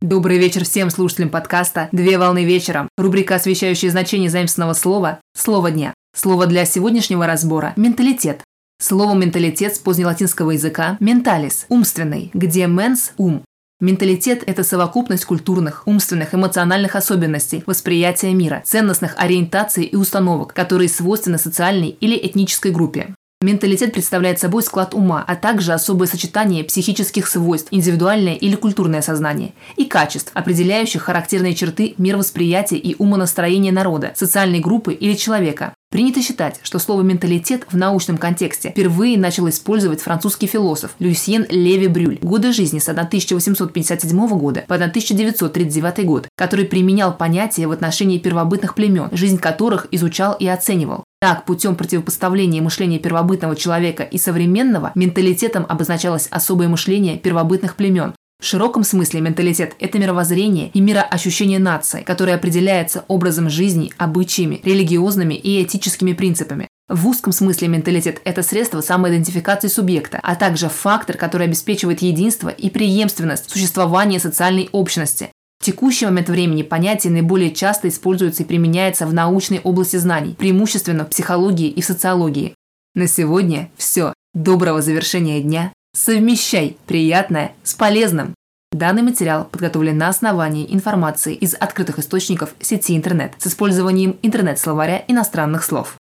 Добрый вечер всем слушателям подкаста «Две волны вечером». Рубрика, освещающая значение заимственного слова «Слово дня». Слово для сегодняшнего разбора – «менталитет». Слово «менталитет» с позднелатинского языка «менталис» – «умственный», где «менс» – «ум». Менталитет – это совокупность культурных, умственных, эмоциональных особенностей, восприятия мира, ценностных ориентаций и установок, которые свойственны социальной или этнической группе. Менталитет представляет собой склад ума, а также особое сочетание психических свойств, индивидуальное или культурное сознание, и качеств, определяющих характерные черты мировосприятия и умонастроения народа, социальной группы или человека. Принято считать, что слово «менталитет» в научном контексте впервые начал использовать французский философ Люсьен Леви Брюль, годы жизни с 1857 года по 1939 год, который применял понятие в отношении первобытных племен, жизнь которых изучал и оценивал. Так, путем противопоставления мышления первобытного человека и современного, менталитетом обозначалось особое мышление первобытных племен, в широком смысле менталитет – это мировоззрение и мироощущение нации, которое определяется образом жизни, обычаями, религиозными и этическими принципами. В узком смысле менталитет – это средство самоидентификации субъекта, а также фактор, который обеспечивает единство и преемственность существования социальной общности. В текущий момент времени понятие наиболее часто используется и применяется в научной области знаний, преимущественно в психологии и в социологии. На сегодня все. Доброго завершения дня Совмещай приятное с полезным. Данный материал подготовлен на основании информации из открытых источников сети интернет с использованием интернет-словаря иностранных слов.